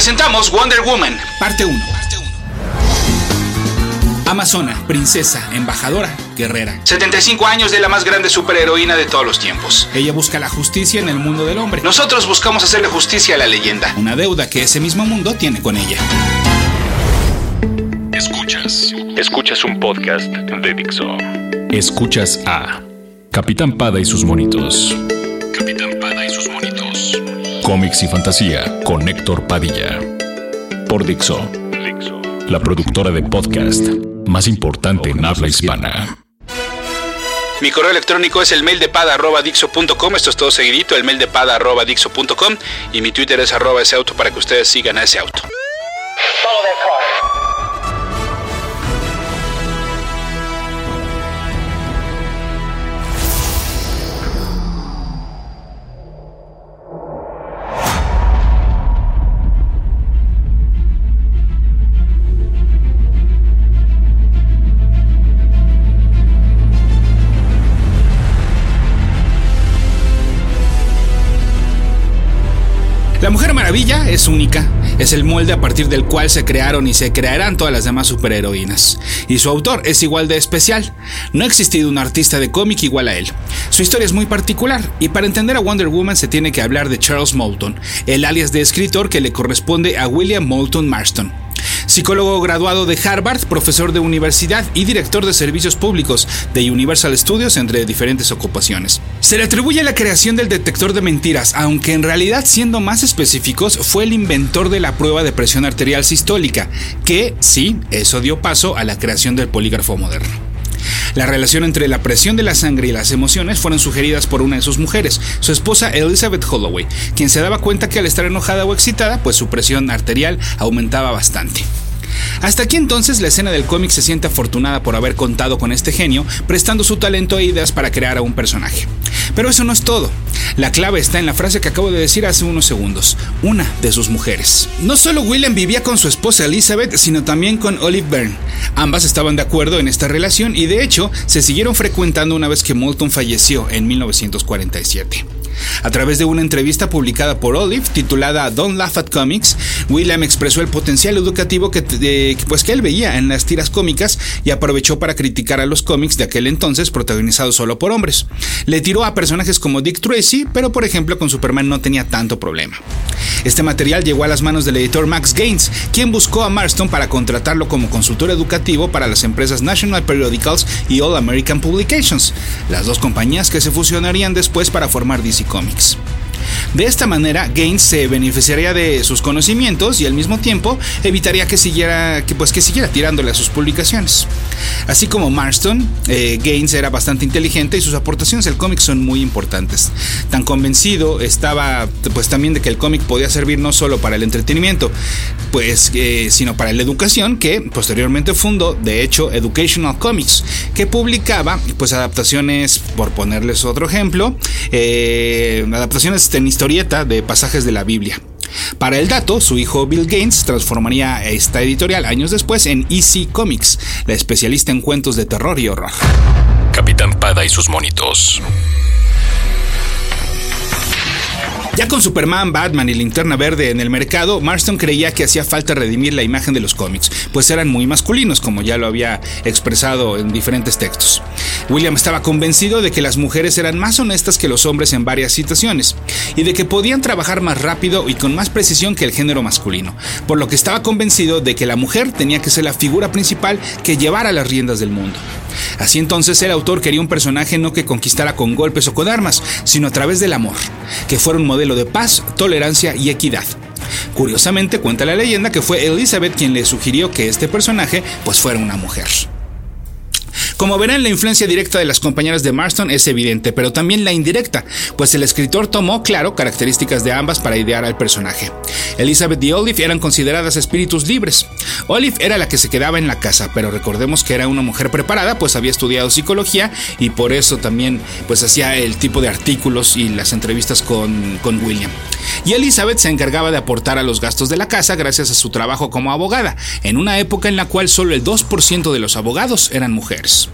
presentamos Wonder Woman, parte 1. Amazona, princesa, embajadora, guerrera. 75 años de la más grande superheroína de todos los tiempos. Ella busca la justicia en el mundo del hombre. Nosotros buscamos hacerle justicia a la leyenda. Una deuda que ese mismo mundo tiene con ella. Escuchas. Escuchas un podcast de Dixo. Escuchas a Capitán Pada y sus monitos. Capitán Cómics y fantasía con Héctor Padilla. Por Dixo. La productora de podcast más importante en habla hispana. Mi correo electrónico es el mail de pada.dixo.com. Esto es todo seguidito, el mail de pada.dixo.com. Y mi Twitter es arroba ese auto para que ustedes sigan a ese auto. Maravilla es única, es el molde a partir del cual se crearon y se crearán todas las demás superheroínas. Y su autor es igual de especial. No ha existido un artista de cómic igual a él. Su historia es muy particular y para entender a Wonder Woman se tiene que hablar de Charles Moulton, el alias de escritor que le corresponde a William Moulton Marston psicólogo graduado de Harvard, profesor de universidad y director de servicios públicos de Universal Studios, entre diferentes ocupaciones. Se le atribuye la creación del detector de mentiras, aunque en realidad, siendo más específicos, fue el inventor de la prueba de presión arterial sistólica, que sí, eso dio paso a la creación del polígrafo moderno. La relación entre la presión de la sangre y las emociones fueron sugeridas por una de sus mujeres, su esposa Elizabeth Holloway, quien se daba cuenta que al estar enojada o excitada, pues su presión arterial aumentaba bastante. Hasta aquí entonces la escena del cómic se siente afortunada por haber contado con este genio, prestando su talento e ideas para crear a un personaje. Pero eso no es todo. La clave está en la frase que acabo de decir hace unos segundos, una de sus mujeres. No solo William vivía con su esposa Elizabeth, sino también con Olive Byrne. Ambas estaban de acuerdo en esta relación y de hecho se siguieron frecuentando una vez que Moulton falleció en 1947. A través de una entrevista publicada por Olive titulada Don't Laugh at Comics, William expresó el potencial educativo que, pues, que él veía en las tiras cómicas y aprovechó para criticar a los cómics de aquel entonces protagonizados solo por hombres. Le tiró a personajes como Dick Tracy, pero por ejemplo con Superman no tenía tanto problema. Este material llegó a las manos del editor Max Gaines, quien buscó a Marston para contratarlo como consultor educativo para las empresas National Periodicals y All American Publications, las dos compañías que se fusionarían después para formar DC Comics. De esta manera, Gaines se beneficiaría de sus conocimientos y al mismo tiempo evitaría que siguiera, pues, que siguiera tirándole a sus publicaciones. Así como Marston, eh, Gaines era bastante inteligente y sus aportaciones al cómic son muy importantes. Tan convencido estaba pues también de que el cómic podía servir no solo para el entretenimiento, pues, eh, sino para la educación, que posteriormente fundó, de hecho, Educational Comics, que publicaba pues adaptaciones, por ponerles otro ejemplo, eh, adaptaciones en historieta de pasajes de la Biblia. Para el dato, su hijo Bill Gaines transformaría esta editorial años después en EC Comics, la especialista en cuentos de terror y horror. Capitán Pada y sus monitos. Ya con Superman, Batman y Linterna Verde en el mercado, Marston creía que hacía falta redimir la imagen de los cómics, pues eran muy masculinos, como ya lo había expresado en diferentes textos. William estaba convencido de que las mujeres eran más honestas que los hombres en varias situaciones, y de que podían trabajar más rápido y con más precisión que el género masculino, por lo que estaba convencido de que la mujer tenía que ser la figura principal que llevara las riendas del mundo. Así entonces el autor quería un personaje no que conquistara con golpes o con armas, sino a través del amor, que fuera un modelo de paz, tolerancia y equidad. Curiosamente cuenta la leyenda que fue Elizabeth quien le sugirió que este personaje pues fuera una mujer. Como verán, la influencia directa de las compañeras de Marston es evidente, pero también la indirecta, pues el escritor tomó, claro, características de ambas para idear al personaje. Elizabeth y Olive eran consideradas espíritus libres. Olive era la que se quedaba en la casa, pero recordemos que era una mujer preparada, pues había estudiado psicología y por eso también pues hacía el tipo de artículos y las entrevistas con, con William. Y Elizabeth se encargaba de aportar a los gastos de la casa gracias a su trabajo como abogada, en una época en la cual solo el 2% de los abogados eran mujeres.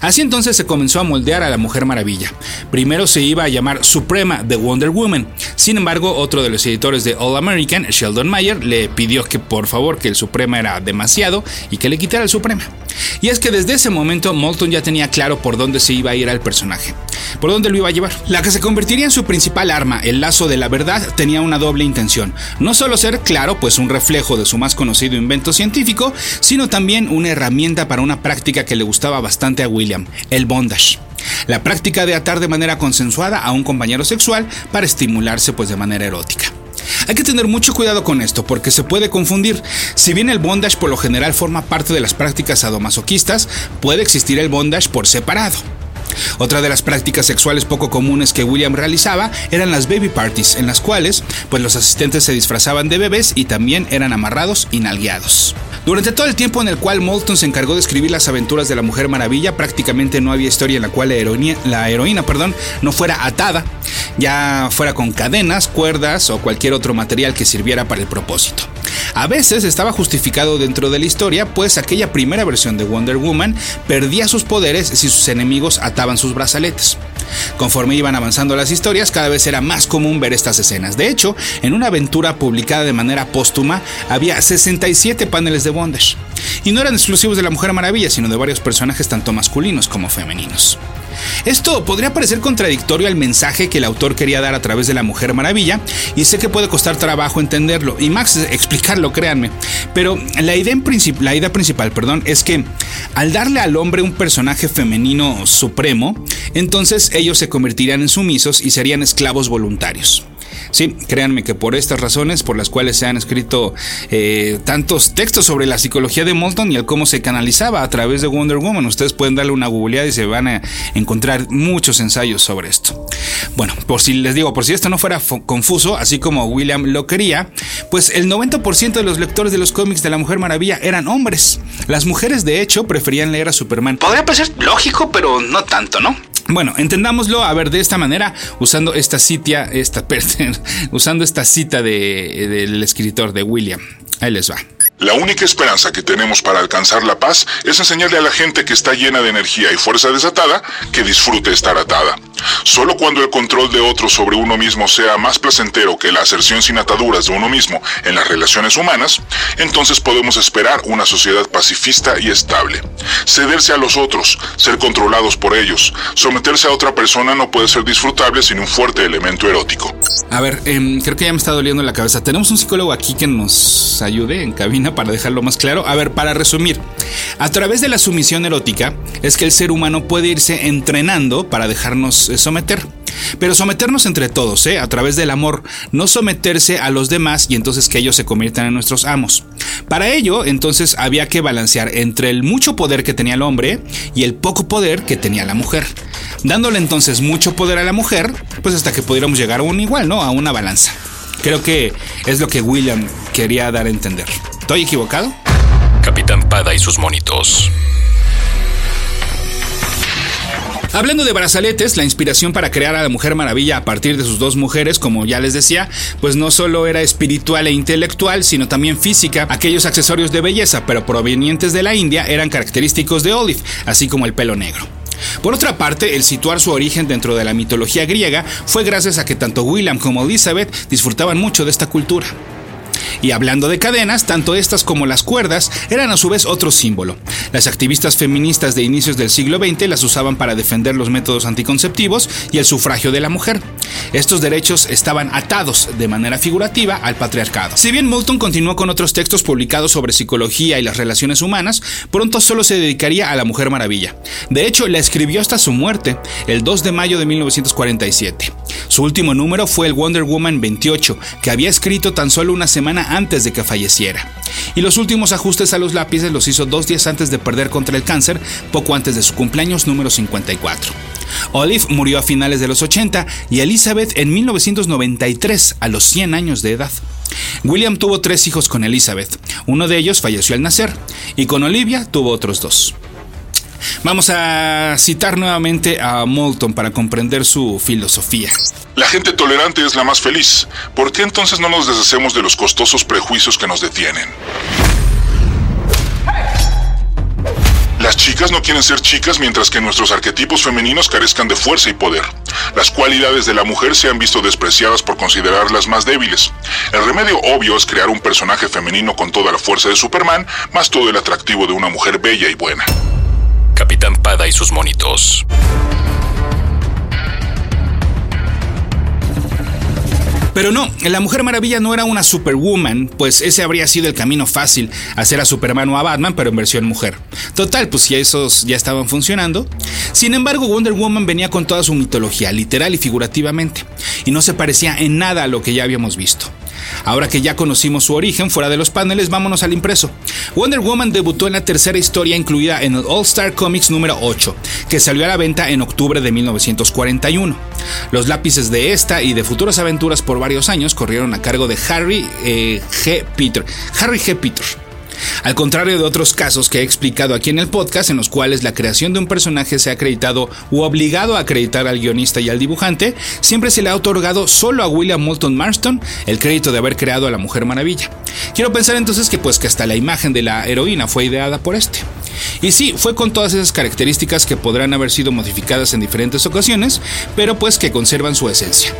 Así entonces se comenzó a moldear a la Mujer Maravilla. Primero se iba a llamar Suprema de Wonder Woman. Sin embargo, otro de los editores de All American, Sheldon Mayer, le pidió que por favor que el Suprema era demasiado y que le quitara el Suprema. Y es que desde ese momento Moulton ya tenía claro por dónde se iba a ir al personaje, por dónde lo iba a llevar. La que se convertiría en su principal arma, el lazo de la verdad, tenía una doble intención. No solo ser, claro, pues un reflejo de su más conocido invento científico, sino también una herramienta para una práctica que le gustaba bastante William, el bondage. La práctica de atar de manera consensuada a un compañero sexual para estimularse pues de manera erótica. Hay que tener mucho cuidado con esto porque se puede confundir. Si bien el bondage por lo general forma parte de las prácticas sadomasoquistas, puede existir el bondage por separado. Otra de las prácticas sexuales poco comunes que William realizaba eran las baby parties, en las cuales pues los asistentes se disfrazaban de bebés y también eran amarrados y nalgueados. Durante todo el tiempo en el cual Moulton se encargó de escribir las aventuras de la Mujer Maravilla, prácticamente no había historia en la cual la heroína, la heroína perdón, no fuera atada, ya fuera con cadenas, cuerdas o cualquier otro material que sirviera para el propósito. A veces estaba justificado dentro de la historia, pues aquella primera versión de Wonder Woman perdía sus poderes si sus enemigos ataban sus brazaletes. Conforme iban avanzando las historias, cada vez era más común ver estas escenas. De hecho, en una aventura publicada de manera póstuma, había 67 paneles de bondage. Y no eran exclusivos de la Mujer Maravilla, sino de varios personajes tanto masculinos como femeninos. Esto podría parecer contradictorio al mensaje que el autor quería dar a través de la Mujer Maravilla, y sé que puede costar trabajo entenderlo, y Max explicarlo, créanme, pero la idea, la idea principal perdón, es que al darle al hombre un personaje femenino supremo, entonces ellos se convertirían en sumisos y serían esclavos voluntarios. Sí, créanme que por estas razones por las cuales se han escrito eh, tantos textos sobre la psicología de Moulton y el cómo se canalizaba a través de Wonder Woman, ustedes pueden darle una googleada y se van a encontrar muchos ensayos sobre esto. Bueno, por si les digo, por si esto no fuera confuso, así como William lo quería, pues el 90% de los lectores de los cómics de la Mujer Maravilla eran hombres. Las mujeres, de hecho, preferían leer a Superman. Podría parecer lógico, pero no tanto, ¿no? Bueno, entendámoslo, a ver, de esta manera, usando esta cita, esta, usando esta cita de, del escritor de William. Ahí les va. La única esperanza que tenemos para alcanzar la paz es enseñarle a la gente que está llena de energía y fuerza desatada que disfrute estar atada. Solo cuando el control de otros sobre uno mismo sea más placentero que la aserción sin ataduras de uno mismo en las relaciones humanas, entonces podemos esperar una sociedad pacifista y estable. Cederse a los otros, ser controlados por ellos, someterse a otra persona no puede ser disfrutable sin un fuerte elemento erótico. A ver, em, creo que ya me está doliendo la cabeza. Tenemos un psicólogo aquí que nos ayude en cabina para dejarlo más claro. A ver, para resumir, a través de la sumisión erótica es que el ser humano puede irse entrenando para dejarnos someter. Pero someternos entre todos, ¿eh? a través del amor, no someterse a los demás y entonces que ellos se conviertan en nuestros amos. Para ello, entonces había que balancear entre el mucho poder que tenía el hombre y el poco poder que tenía la mujer. Dándole entonces mucho poder a la mujer, pues hasta que pudiéramos llegar a un igual, ¿no? A una balanza. Creo que es lo que William quería dar a entender. ¿Estoy equivocado? Capitán Pada y sus monitos. Hablando de brazaletes, la inspiración para crear a la Mujer Maravilla a partir de sus dos mujeres, como ya les decía, pues no solo era espiritual e intelectual, sino también física. Aquellos accesorios de belleza, pero provenientes de la India, eran característicos de Olive, así como el pelo negro. Por otra parte, el situar su origen dentro de la mitología griega fue gracias a que tanto William como Elizabeth disfrutaban mucho de esta cultura. Y hablando de cadenas, tanto estas como las cuerdas eran a su vez otro símbolo. Las activistas feministas de inicios del siglo XX las usaban para defender los métodos anticonceptivos y el sufragio de la mujer. Estos derechos estaban atados de manera figurativa al patriarcado. Si bien Moulton continuó con otros textos publicados sobre psicología y las relaciones humanas, pronto solo se dedicaría a la Mujer Maravilla. De hecho, la escribió hasta su muerte, el 2 de mayo de 1947. Su último número fue el Wonder Woman 28, que había escrito tan solo una semana antes de que falleciera. Y los últimos ajustes a los lápices los hizo dos días antes de perder contra el cáncer, poco antes de su cumpleaños número 54. Olive murió a finales de los 80 y Elizabeth en 1993, a los 100 años de edad. William tuvo tres hijos con Elizabeth, uno de ellos falleció al nacer, y con Olivia tuvo otros dos. Vamos a citar nuevamente a Moulton para comprender su filosofía. La gente tolerante es la más feliz. ¿Por qué entonces no nos deshacemos de los costosos prejuicios que nos detienen? Las chicas no quieren ser chicas mientras que nuestros arquetipos femeninos carezcan de fuerza y poder. Las cualidades de la mujer se han visto despreciadas por considerarlas más débiles. El remedio obvio es crear un personaje femenino con toda la fuerza de Superman, más todo el atractivo de una mujer bella y buena. Capitán Pada y sus monitos. Pero no, la Mujer Maravilla no era una Superwoman, pues ese habría sido el camino fácil, hacer a Superman o a Batman, pero en versión mujer. Total, pues si esos ya estaban funcionando. Sin embargo, Wonder Woman venía con toda su mitología, literal y figurativamente, y no se parecía en nada a lo que ya habíamos visto. Ahora que ya conocimos su origen fuera de los paneles, vámonos al impreso. Wonder Woman debutó en la tercera historia incluida en el All Star Comics número 8, que salió a la venta en octubre de 1941. Los lápices de esta y de futuras aventuras por varios años corrieron a cargo de Harry eh, G. Peter. Harry G. Peter. Al contrario de otros casos que he explicado aquí en el podcast, en los cuales la creación de un personaje se ha acreditado u obligado a acreditar al guionista y al dibujante, siempre se le ha otorgado solo a William Moulton Marston el crédito de haber creado a la Mujer Maravilla. Quiero pensar entonces que pues que hasta la imagen de la heroína fue ideada por este. Y sí, fue con todas esas características que podrán haber sido modificadas en diferentes ocasiones, pero pues que conservan su esencia.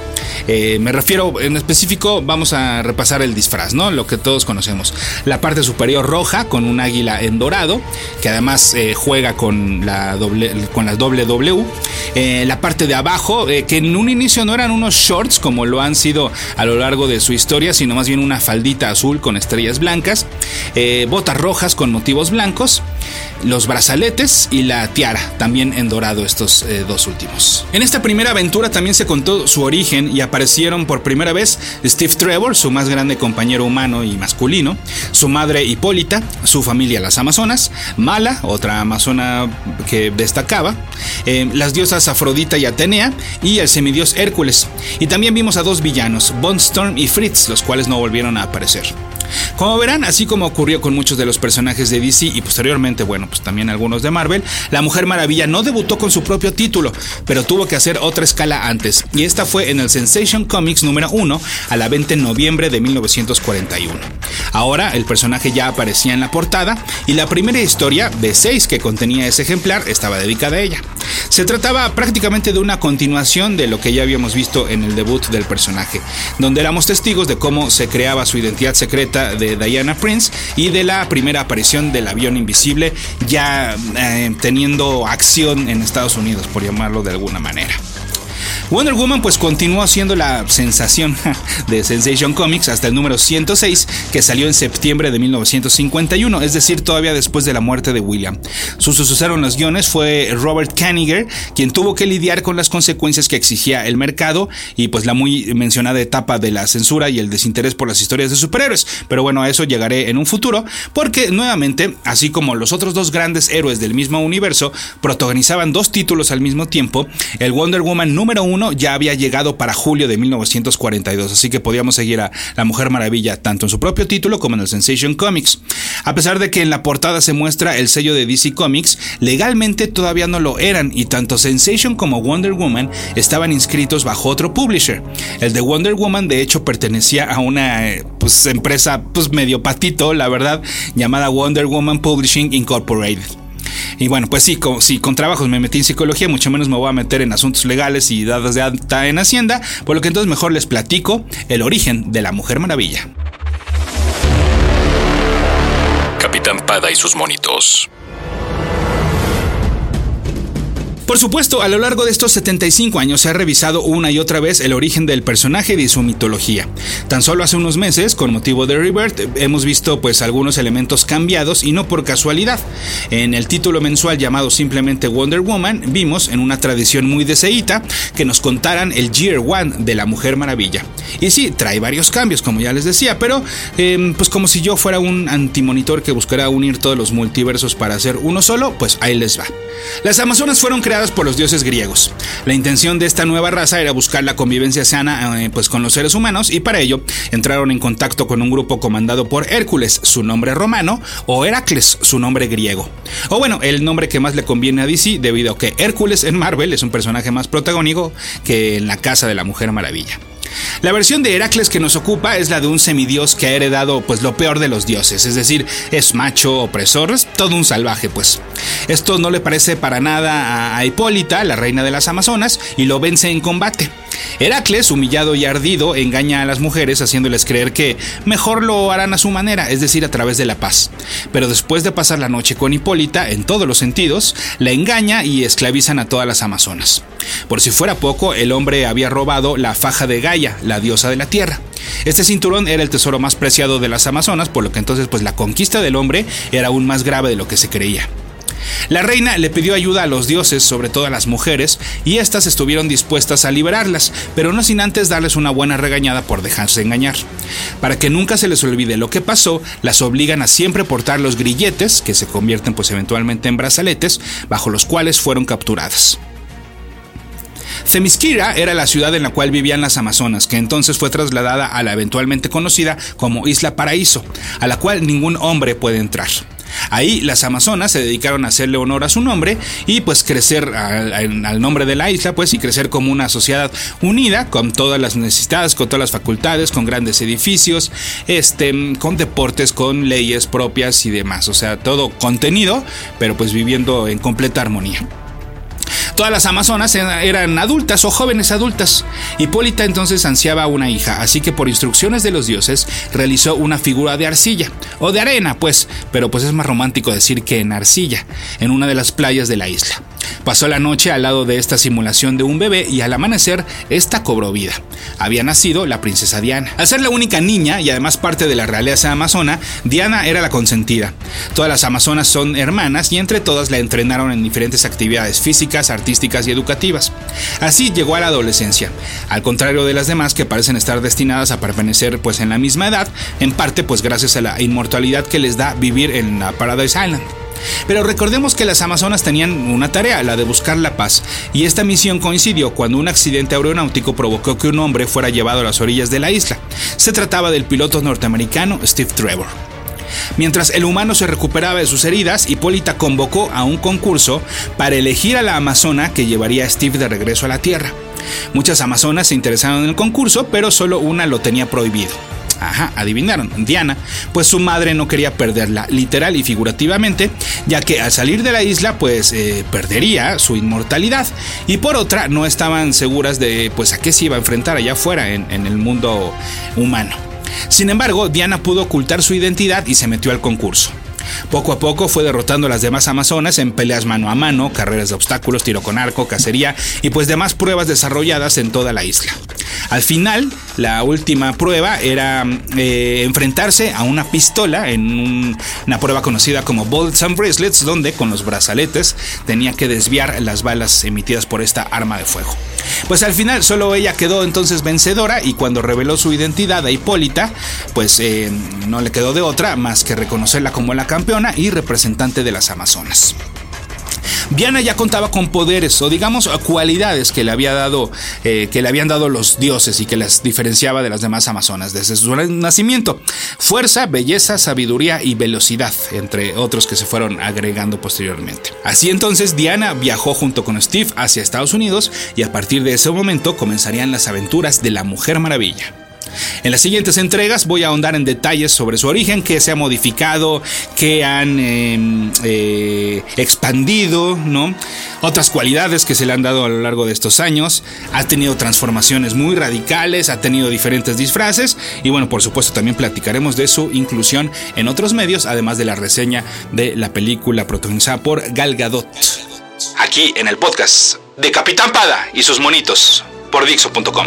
Eh, me refiero en específico, vamos a repasar el disfraz, ¿no? Lo que todos conocemos. La parte superior roja con un águila en dorado, que además eh, juega con la doble, con W. Eh, la parte de abajo, que en un inicio no eran unos shorts como lo han sido a lo largo de su historia, sino más bien una faldita azul con estrellas blancas, botas rojas con motivos blancos los brazaletes y la tiara, también en dorado estos eh, dos últimos. En esta primera aventura también se contó su origen y aparecieron por primera vez Steve Trevor, su más grande compañero humano y masculino, su madre Hipólita, su familia las Amazonas, Mala, otra amazona que destacaba, eh, las diosas Afrodita y Atenea y el semidios Hércules. Y también vimos a dos villanos, Storm y Fritz, los cuales no volvieron a aparecer. Como verán, así como ocurrió con muchos de los personajes de DC y posteriormente, bueno, pues también algunos de Marvel, la Mujer Maravilla no debutó con su propio título, pero tuvo que hacer otra escala antes, y esta fue en el Sensation Comics número 1 a la venta en noviembre de 1941. Ahora el personaje ya aparecía en la portada y la primera historia de 6 que contenía ese ejemplar estaba dedicada a ella. Se trataba prácticamente de una continuación de lo que ya habíamos visto en el debut del personaje, donde éramos testigos de cómo se creaba su identidad secreta Diana Prince y de la primera aparición del avión invisible ya eh, teniendo acción en Estados Unidos, por llamarlo de alguna manera. Wonder Woman pues continuó siendo la sensación de Sensation Comics hasta el número 106 que salió en septiembre de 1951, es decir, todavía después de la muerte de William. Su sucesor en los guiones fue Robert Kaniger, quien tuvo que lidiar con las consecuencias que exigía el mercado y pues la muy mencionada etapa de la censura y el desinterés por las historias de superhéroes. Pero bueno, a eso llegaré en un futuro, porque nuevamente, así como los otros dos grandes héroes del mismo universo protagonizaban dos títulos al mismo tiempo, el Wonder Woman número 1 ya había llegado para julio de 1942, así que podíamos seguir a La Mujer Maravilla tanto en su propio título como en el Sensation Comics. A pesar de que en la portada se muestra el sello de DC Comics, legalmente todavía no lo eran y tanto Sensation como Wonder Woman estaban inscritos bajo otro publisher. El de Wonder Woman de hecho pertenecía a una eh, pues, empresa pues medio patito, la verdad, llamada Wonder Woman Publishing Incorporated. Y bueno, pues sí, con, si con trabajos me metí en psicología, mucho menos me voy a meter en asuntos legales y dadas de alta en Hacienda, por lo que entonces mejor les platico el origen de la Mujer Maravilla. Capitán Pada y sus monitos. Por supuesto, a lo largo de estos 75 años se ha revisado una y otra vez el origen del personaje y su mitología. Tan solo hace unos meses, con motivo de Rebirth, hemos visto pues algunos elementos cambiados y no por casualidad. En el título mensual llamado simplemente Wonder Woman, vimos en una tradición muy deseíta que nos contaran el Year One de la Mujer Maravilla. Y sí, trae varios cambios, como ya les decía, pero em, pues como si yo fuera un antimonitor que buscará unir todos los multiversos para hacer uno solo, pues ahí les va. Las Amazonas fueron creadas por los dioses griegos. La intención de esta nueva raza era buscar la convivencia sana eh, pues con los seres humanos y para ello entraron en contacto con un grupo comandado por Hércules, su nombre romano, o Heracles, su nombre griego. O bueno, el nombre que más le conviene a DC debido a que Hércules en Marvel es un personaje más protagónico que en la casa de la Mujer Maravilla. La versión de Heracles que nos ocupa es la de un semidios que ha heredado pues lo peor de los dioses, es decir, es macho, opresor, es todo un salvaje pues. Esto no le parece para nada a Hipólita, la reina de las Amazonas, y lo vence en combate. Heracles, humillado y ardido, engaña a las mujeres haciéndoles creer que mejor lo harán a su manera, es decir, a través de la paz. Pero después de pasar la noche con Hipólita, en todos los sentidos, la engaña y esclavizan a todas las Amazonas. Por si fuera poco, el hombre había robado la faja de Gaia, la diosa de la tierra. Este cinturón era el tesoro más preciado de las Amazonas, por lo que entonces pues la conquista del hombre era aún más grave de lo que se creía. La reina le pidió ayuda a los dioses, sobre todo a las mujeres, y éstas estuvieron dispuestas a liberarlas, pero no sin antes darles una buena regañada por dejarse engañar. Para que nunca se les olvide lo que pasó, las obligan a siempre portar los grilletes, que se convierten pues eventualmente en brazaletes, bajo los cuales fueron capturadas. Themyscira era la ciudad en la cual vivían las Amazonas, que entonces fue trasladada a la eventualmente conocida como Isla Paraíso, a la cual ningún hombre puede entrar. Ahí las Amazonas se dedicaron a hacerle honor a su nombre y pues crecer al, nombre de la isla, pues y crecer como una sociedad unida con todas las necesidades, con todas las facultades, con grandes edificios, este, con deportes, con leyes propias y demás. O sea, todo contenido, pero pues viviendo en completa armonía. Todas las amazonas eran adultas o jóvenes adultas. Hipólita entonces ansiaba una hija, así que por instrucciones de los dioses realizó una figura de arcilla, o de arena pues, pero pues es más romántico decir que en arcilla, en una de las playas de la isla. Pasó la noche al lado de esta simulación de un bebé y al amanecer, esta cobró vida. Había nacido la princesa Diana. Al ser la única niña y además parte de la realeza amazona, Diana era la consentida. Todas las amazonas son hermanas y entre todas la entrenaron en diferentes actividades físicas, artísticas y educativas. Así llegó a la adolescencia, al contrario de las demás que parecen estar destinadas a permanecer pues en la misma edad, en parte pues gracias a la inmortalidad que les da vivir en la Paradise Island. Pero recordemos que las Amazonas tenían una tarea, la de buscar la paz, y esta misión coincidió cuando un accidente aeronáutico provocó que un hombre fuera llevado a las orillas de la isla. Se trataba del piloto norteamericano Steve Trevor. Mientras el humano se recuperaba de sus heridas, Hipólita convocó a un concurso para elegir a la amazona que llevaría a Steve de regreso a la Tierra. Muchas amazonas se interesaron en el concurso, pero solo una lo tenía prohibido. Ajá, adivinaron, Diana, pues su madre no quería perderla, literal y figurativamente, ya que al salir de la isla, pues eh, perdería su inmortalidad. Y por otra, no estaban seguras de pues a qué se iba a enfrentar allá afuera en, en el mundo humano. Sin embargo, Diana pudo ocultar su identidad y se metió al concurso. Poco a poco fue derrotando a las demás amazonas en peleas mano a mano, carreras de obstáculos, tiro con arco, cacería y pues demás pruebas desarrolladas en toda la isla. Al final, la última prueba era eh, enfrentarse a una pistola en una prueba conocida como Bolts and Bracelets, donde con los brazaletes tenía que desviar las balas emitidas por esta arma de fuego. Pues al final solo ella quedó entonces vencedora y cuando reveló su identidad a Hipólita, pues eh, no le quedó de otra más que reconocerla como la campeona y representante de las Amazonas. Diana ya contaba con poderes o digamos cualidades que le había dado, eh, que le habían dado los dioses y que las diferenciaba de las demás amazonas desde su nacimiento. Fuerza, belleza, sabiduría y velocidad, entre otros que se fueron agregando posteriormente. Así entonces Diana viajó junto con Steve hacia Estados Unidos y a partir de ese momento comenzarían las aventuras de la Mujer Maravilla. En las siguientes entregas voy a ahondar en detalles sobre su origen, que se ha modificado, que han em, eh, expandido, ¿no? Otras cualidades que se le han dado a lo largo de estos años. Ha tenido transformaciones muy radicales, ha tenido diferentes disfraces y bueno, por supuesto también platicaremos de su inclusión en otros medios, además de la reseña de la película protagonizada por Gal Gadot. Aquí en el podcast de Capitán Pada y sus monitos por Dixo.com.